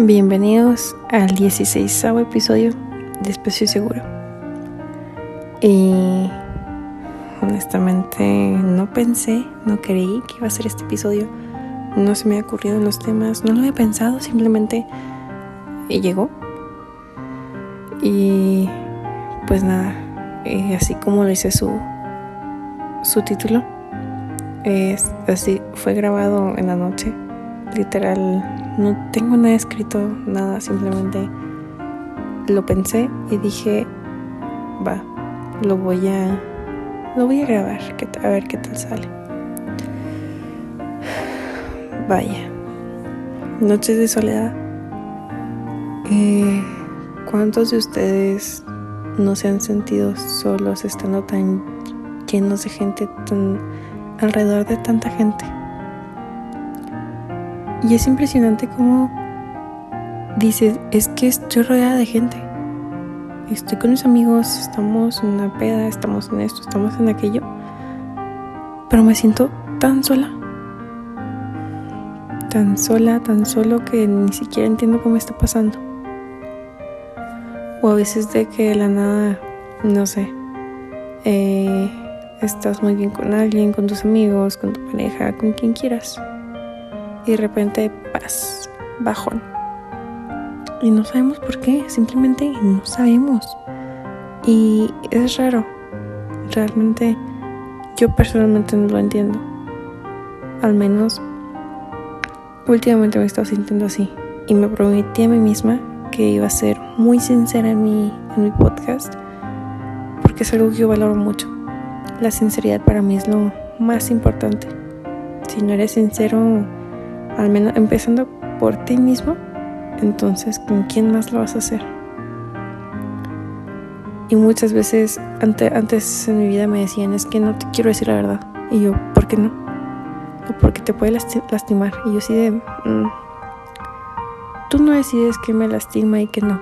Bienvenidos al 16 episodio de Espacio Seguro. Y honestamente no pensé, no creí que iba a ser este episodio. No se me ha ocurrido los temas, no lo he pensado, simplemente llegó. Y pues nada, eh, así como lo hice su, su título, es así, fue grabado en la noche, literal no tengo nada escrito, nada, simplemente lo pensé y dije, va, lo voy a lo voy a grabar, a ver qué tal sale. Vaya. Noches de soledad. Eh, ¿Cuántos de ustedes no se han sentido solos estando tan llenos de gente, tan alrededor de tanta gente? Y es impresionante cómo dices, es que estoy rodeada de gente. Estoy con mis amigos, estamos en una peda, estamos en esto, estamos en aquello. Pero me siento tan sola. Tan sola, tan solo que ni siquiera entiendo cómo está pasando. O a veces de que de la nada, no sé, eh, estás muy bien con alguien, con tus amigos, con tu pareja, con quien quieras y de repente paz, bajón. Y no sabemos por qué, simplemente no sabemos. Y es raro. Realmente yo personalmente no lo entiendo. Al menos últimamente me he estado sintiendo así. Y me prometí a mí misma que iba a ser muy sincera en mi, en mi podcast. Porque es algo que yo valoro mucho. La sinceridad para mí es lo más importante. Si no eres sincero, al menos empezando por ti mismo, entonces ¿con quién más lo vas a hacer? Y muchas veces antes en mi vida me decían, es que no te quiero decir la verdad. Y yo, ¿por qué no? O porque te puede lastimar. Y yo así de, mm, tú no decides qué me lastima y qué no.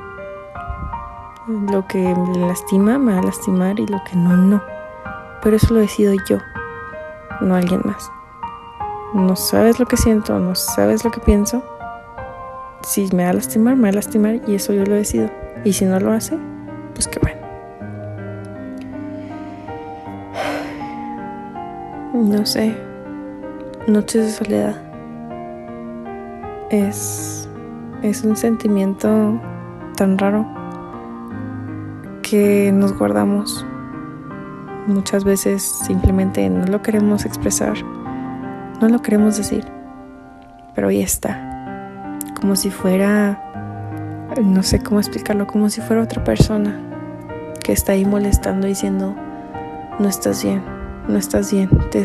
Lo que me lastima me va a lastimar y lo que no, no. Pero eso lo decido yo, no alguien más no sabes lo que siento, no sabes lo que pienso, si me va a lastimar, me va a lastimar y eso yo lo decido. Y si no lo hace, pues qué bueno. No sé, noches de soledad es, es un sentimiento tan raro que nos guardamos. Muchas veces simplemente no lo queremos expresar no lo queremos decir, pero ahí está. Como si fuera, no sé cómo explicarlo, como si fuera otra persona que está ahí molestando diciendo, no estás bien, no estás bien, te,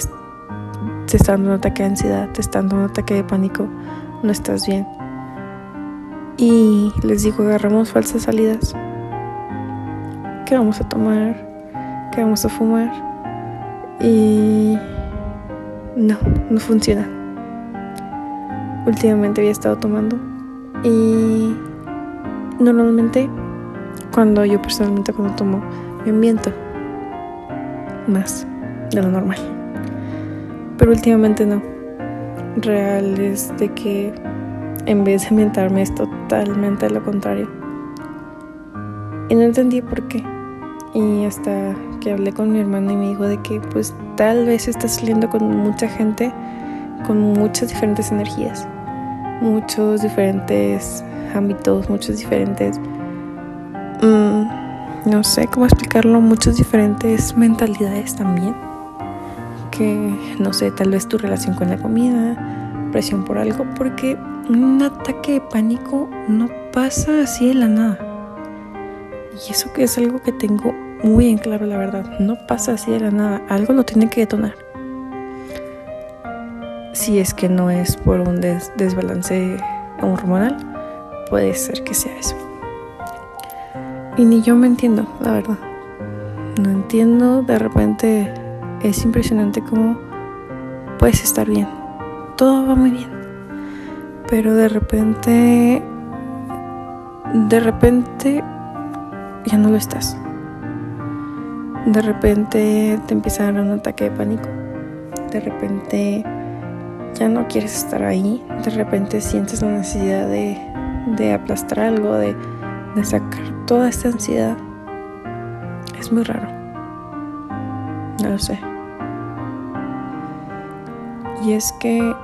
te está dando un ataque de ansiedad, te está dando un ataque de pánico, no estás bien. Y les digo, agarramos falsas salidas. ¿Qué vamos a tomar? ¿Qué vamos a fumar? Y no, no funciona. Últimamente había estado tomando y normalmente cuando yo personalmente cuando tomo me ambiento más de lo normal. Pero últimamente no. Real es de que en vez de ambientarme es totalmente lo contrario. Y no entendí por qué. Y hasta que hablé con mi hermano y me dijo de que pues tal vez estás saliendo con mucha gente con muchas diferentes energías, muchos diferentes ámbitos, muchos diferentes, mm, no sé cómo explicarlo, muchas diferentes mentalidades también. Que no sé, tal vez tu relación con la comida, presión por algo, porque un ataque de pánico no pasa así de la nada y eso que es algo que tengo muy en claro, la verdad. No pasa así de la nada. Algo lo tiene que detonar. Si es que no es por un desbalance hormonal, puede ser que sea eso. Y ni yo me entiendo, la verdad. No entiendo, de repente es impresionante cómo puedes estar bien. Todo va muy bien. Pero de repente, de repente ya no lo estás. De repente te empieza a dar un ataque de pánico. De repente ya no quieres estar ahí. De repente sientes la necesidad de, de aplastar algo, de, de sacar toda esta ansiedad. Es muy raro. No lo sé. Y es que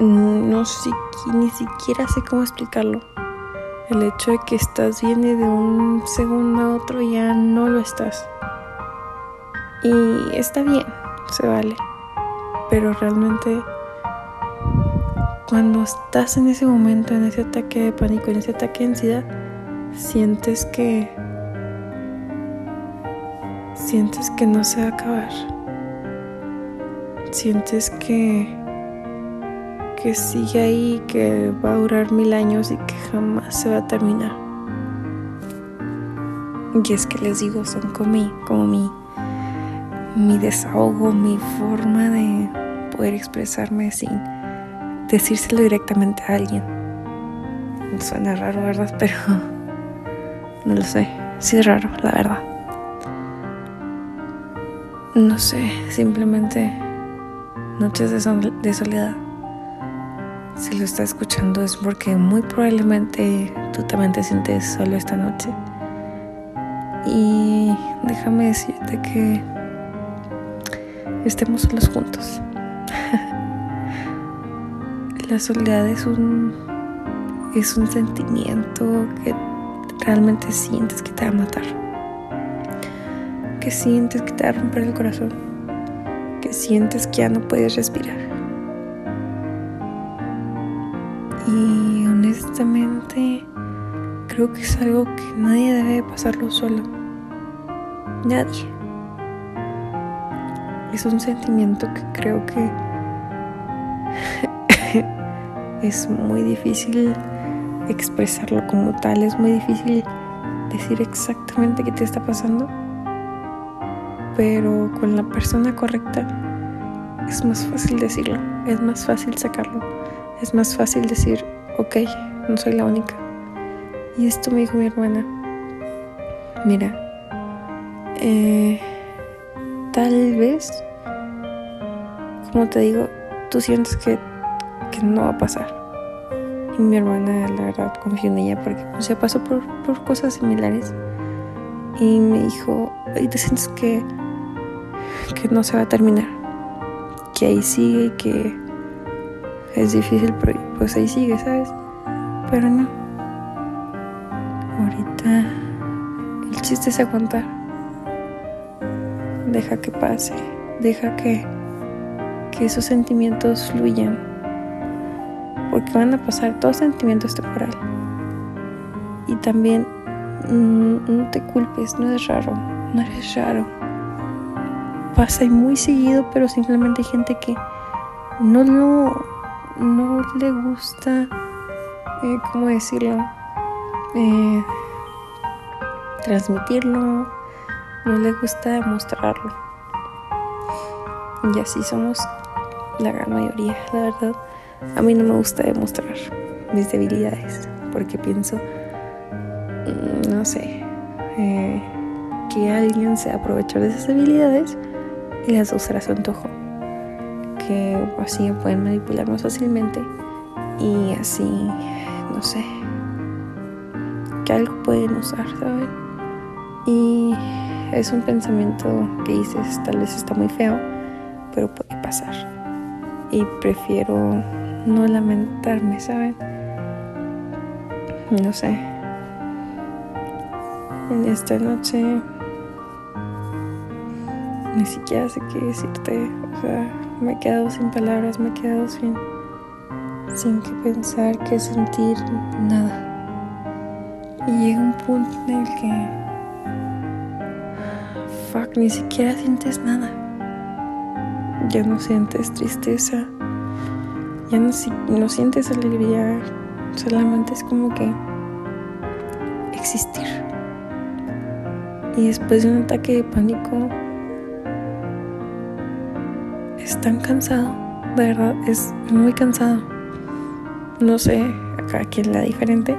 no sé, ni siquiera sé cómo explicarlo. El hecho de que estás bien y de un segundo a otro ya no lo estás. Y está bien, se vale. Pero realmente cuando estás en ese momento, en ese ataque de pánico, en ese ataque de ansiedad, sientes que sientes que no se va a acabar. Sientes que que sigue ahí, que va a durar mil años y que jamás se va a terminar. Y es que les digo, son como mi, como mi, mi desahogo, mi forma de poder expresarme sin decírselo directamente a alguien. Suena raro, ¿verdad? Pero no lo sé. Sí es raro, la verdad. No sé, simplemente noches de, soledad. Si lo estás escuchando es porque muy probablemente tú también te sientes solo esta noche. Y déjame decirte que estemos solos juntos. La soledad es un es un sentimiento que realmente sientes que te va a matar. Que sientes que te va a romper el corazón. Que sientes que ya no puedes respirar. Y honestamente creo que es algo que nadie debe pasarlo solo. Nadie. Es un sentimiento que creo que es muy difícil expresarlo como tal, es muy difícil decir exactamente qué te está pasando, pero con la persona correcta es más fácil decirlo, es más fácil sacarlo es más fácil decir, ok, no soy la única. Y esto me dijo mi hermana, mira, eh, tal vez, como te digo, tú sientes que, que no va a pasar. Y mi hermana, la verdad, confió en ella porque se pasó por, por cosas similares. Y me dijo, y te sientes que, que no se va a terminar, que ahí sigue, que es difícil, pero pues ahí sigue, ¿sabes? Pero no. Ahorita el chiste es aguantar. Deja que pase, deja que, que esos sentimientos fluyan. Porque van a pasar, todo sentimiento es temporal. Y también mm, no te culpes, no es raro, no eres raro. Pasa y muy seguido, pero simplemente hay gente que no lo no le gusta, eh, ¿cómo decirlo? Eh, transmitirlo, no le gusta demostrarlo. Y así somos la gran mayoría, la verdad. A mí no me gusta demostrar mis debilidades, porque pienso, mm, no sé, eh, que alguien se aprovechar de esas debilidades y las usará a su antojo que así pueden manipular más fácilmente y así, no sé, que algo pueden usar, ¿saben? Y es un pensamiento que dices, tal vez está muy feo, pero puede pasar. Y prefiero no lamentarme, ¿saben? No sé. En esta noche ni siquiera sé qué decirte. O sea, me he quedado sin palabras, me he quedado sin, sin que pensar, que sentir nada. Y llega un punto en el que, fuck, ni siquiera sientes nada. Ya no sientes tristeza, ya no, sientes alegría, solamente es como que existir. Y después de un ataque de pánico, es tan cansado, de verdad, es muy cansado. No sé, a cada quien la diferente.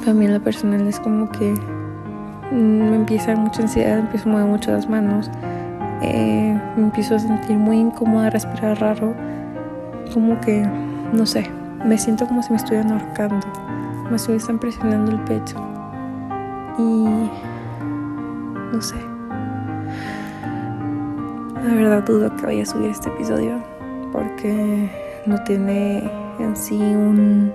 Para mí lo personal es como que me empieza mucha ansiedad, empiezo a mover mucho las manos, eh, me empiezo a sentir muy incómoda, respirar raro, como que, no sé, me siento como si me estuvieran ahorcando, me estuvieran presionando el pecho. Y no sé. La verdad dudo que vaya a subir este episodio porque no tiene en sí un,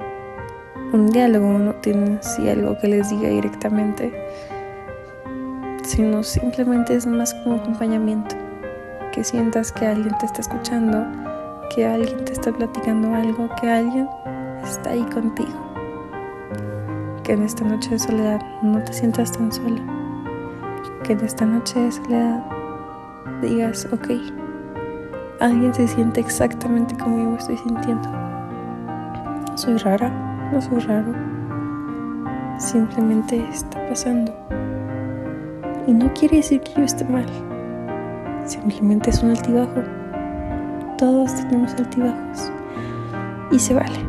un diálogo, no tiene en sí algo que les diga directamente, sino simplemente es más como acompañamiento, que sientas que alguien te está escuchando, que alguien te está platicando algo, que alguien está ahí contigo, que en esta noche de soledad no te sientas tan sola, que en esta noche de soledad digas, ok, alguien se siente exactamente como yo estoy sintiendo. Soy rara, no soy raro. Simplemente está pasando. Y no quiere decir que yo esté mal. Simplemente es un altibajo. Todos tenemos altibajos. Y se vale.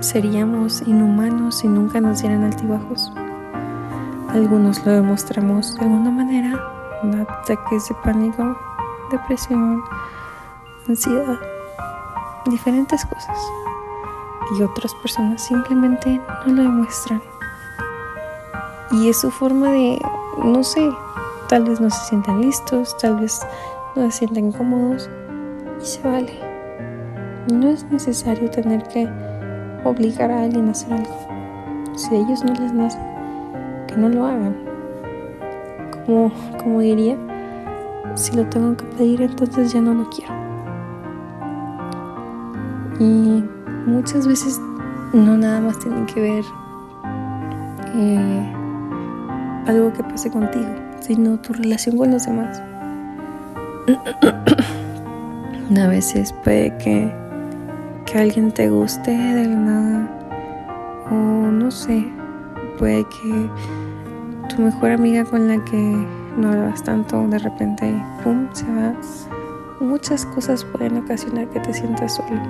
Seríamos inhumanos si nunca nos dieran altibajos. Algunos lo demostramos de alguna manera, ataques de pánico, depresión, ansiedad, diferentes cosas. Y otras personas simplemente no lo demuestran. Y es su forma de, no sé, tal vez no se sientan listos, tal vez no se sientan cómodos y se vale. No es necesario tener que obligar a alguien a hacer algo. Si a ellos no les nace, que no lo hagan. Como, como diría, si lo tengo que pedir, entonces ya no lo quiero. Y muchas veces no nada más tienen que ver eh, algo que pase contigo, sino tu relación con los demás. A veces puede que, que alguien te guste de la nada, o no sé, puede que tu mejor amiga con la que no hablas tanto, de repente, pum, se va. Muchas cosas pueden ocasionar que te sientas solo.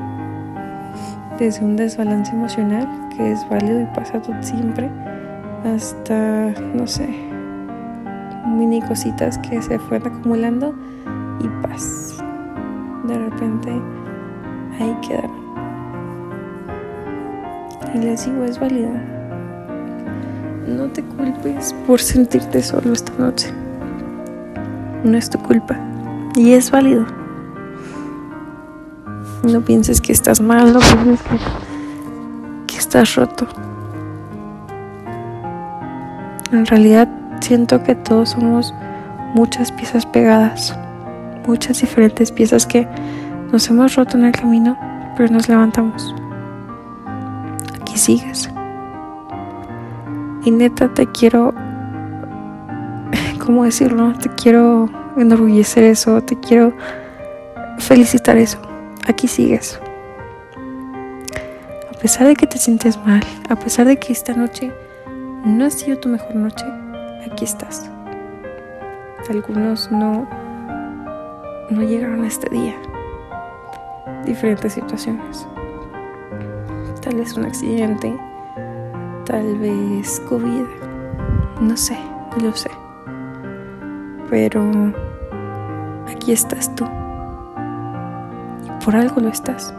Desde un desbalance emocional, que es válido y pasa siempre, hasta, no sé, mini cositas que se fueron acumulando y paz. De repente, ahí quedaron. Y les digo, es válido. No te culpes por sentirte solo esta noche no es tu culpa y es válido. No pienses que estás mal, no pienses que, estás roto. En realidad siento que todos somos muchas piezas pegadas, muchas diferentes piezas que nos hemos roto en el camino, pero nos levantamos. Aquí sigues. Y neta te quiero ¿cómo decirlo? Te quiero enorgullecer eso, te quiero felicitar eso. Aquí sigues. A pesar de que te sientes mal, a pesar de que esta noche no ha sido tu mejor noche, aquí estás. Algunos no no llegaron a este día. Diferentes situaciones. Tal vez un accidente, tal vez COVID, no sé, no lo sé pero aquí estás tú. Por algo lo estás.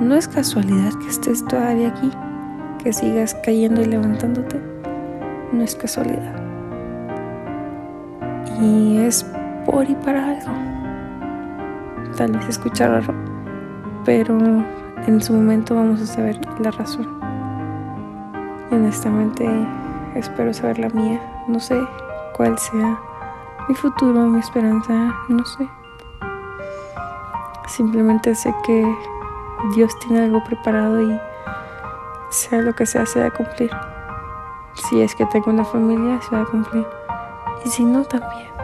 No es casualidad que estés todavía aquí, que sigas cayendo y levantándote. No es casualidad. Y es por y para algo. Tal vez escuchar raro, pero en su momento vamos a saber la razón. Honestamente espero saber la mía. No sé cuál sea mi futuro, mi esperanza, no sé. Simplemente sé que Dios tiene algo preparado y sea lo que sea, se va a cumplir. Si es que tengo una familia, se va a cumplir. Y si no, también.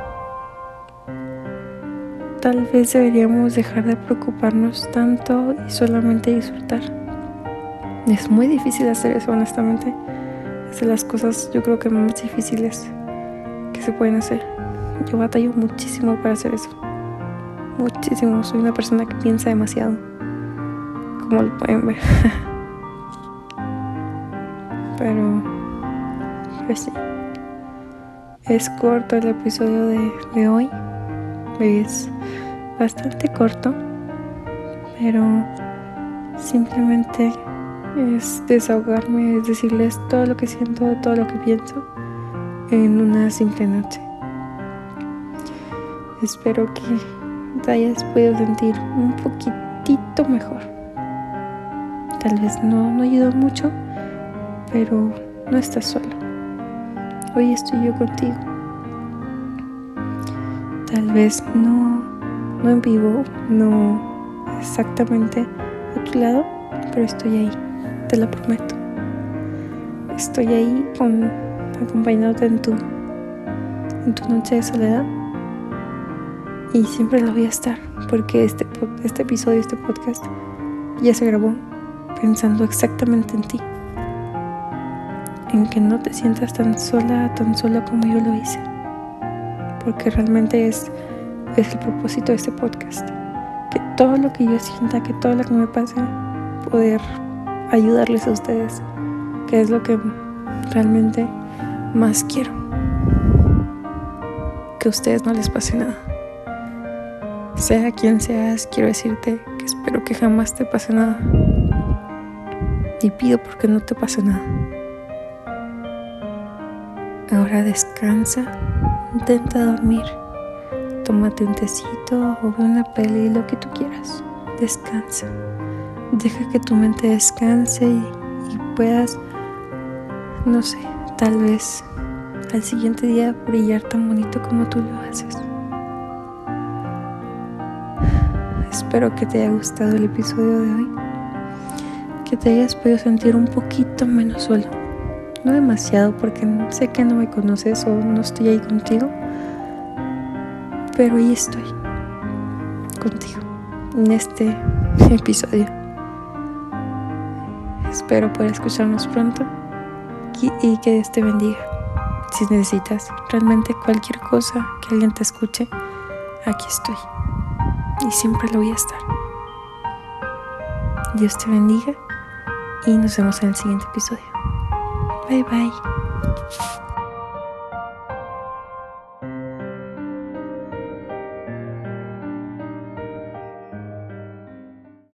Tal vez deberíamos dejar de preocuparnos tanto y solamente disfrutar. Es muy difícil hacer eso, honestamente. Es de las cosas, yo creo que más difíciles que se pueden hacer. Yo batallo muchísimo para hacer eso. Muchísimo. Soy una persona que piensa demasiado. Como lo pueden ver. Pero, pues sí. Es corto el episodio de, de hoy. Es bastante corto. Pero Simplemente es desahogarme, es decirles todo lo que siento, todo lo que pienso en una simple noche. Espero que te hayas podido sentir un poquitito mejor. Tal vez no, no ayudó mucho, pero no estás solo. Hoy estoy yo contigo. Tal vez no, no en vivo, no exactamente a tu lado, pero estoy ahí, te lo prometo. Estoy ahí acompañándote en tu, en tu noche de soledad y siempre lo voy a estar porque este, este episodio, este podcast ya se grabó pensando exactamente en ti, en que no te sientas tan sola, tan sola como yo lo hice, porque realmente es, es el propósito de este podcast, que todo lo que yo sienta, que todo lo que me pase, poder ayudarles a ustedes, que es lo que realmente más quiero, que a ustedes no les pase nada. Sea quien seas, quiero decirte que espero que jamás te pase nada. Y pido porque no te pase nada. Ahora descansa, intenta dormir, tómate un tecito o ve una peli, lo que tú quieras. Descansa. Deja que tu mente descanse y, y puedas, no sé, tal vez al siguiente día brillar tan bonito como tú lo haces. Espero que te haya gustado el episodio de hoy. Que te hayas podido sentir un poquito menos solo. No demasiado porque sé que no me conoces o no estoy ahí contigo. Pero ahí estoy. Contigo. En este episodio. Espero poder escucharnos pronto. Y, que Dios te bendiga. Si necesitas realmente cualquier cosa que alguien te escuche, aquí estoy y siempre lo voy a estar. Dios te bendiga y nos vemos en el siguiente episodio. 拜拜。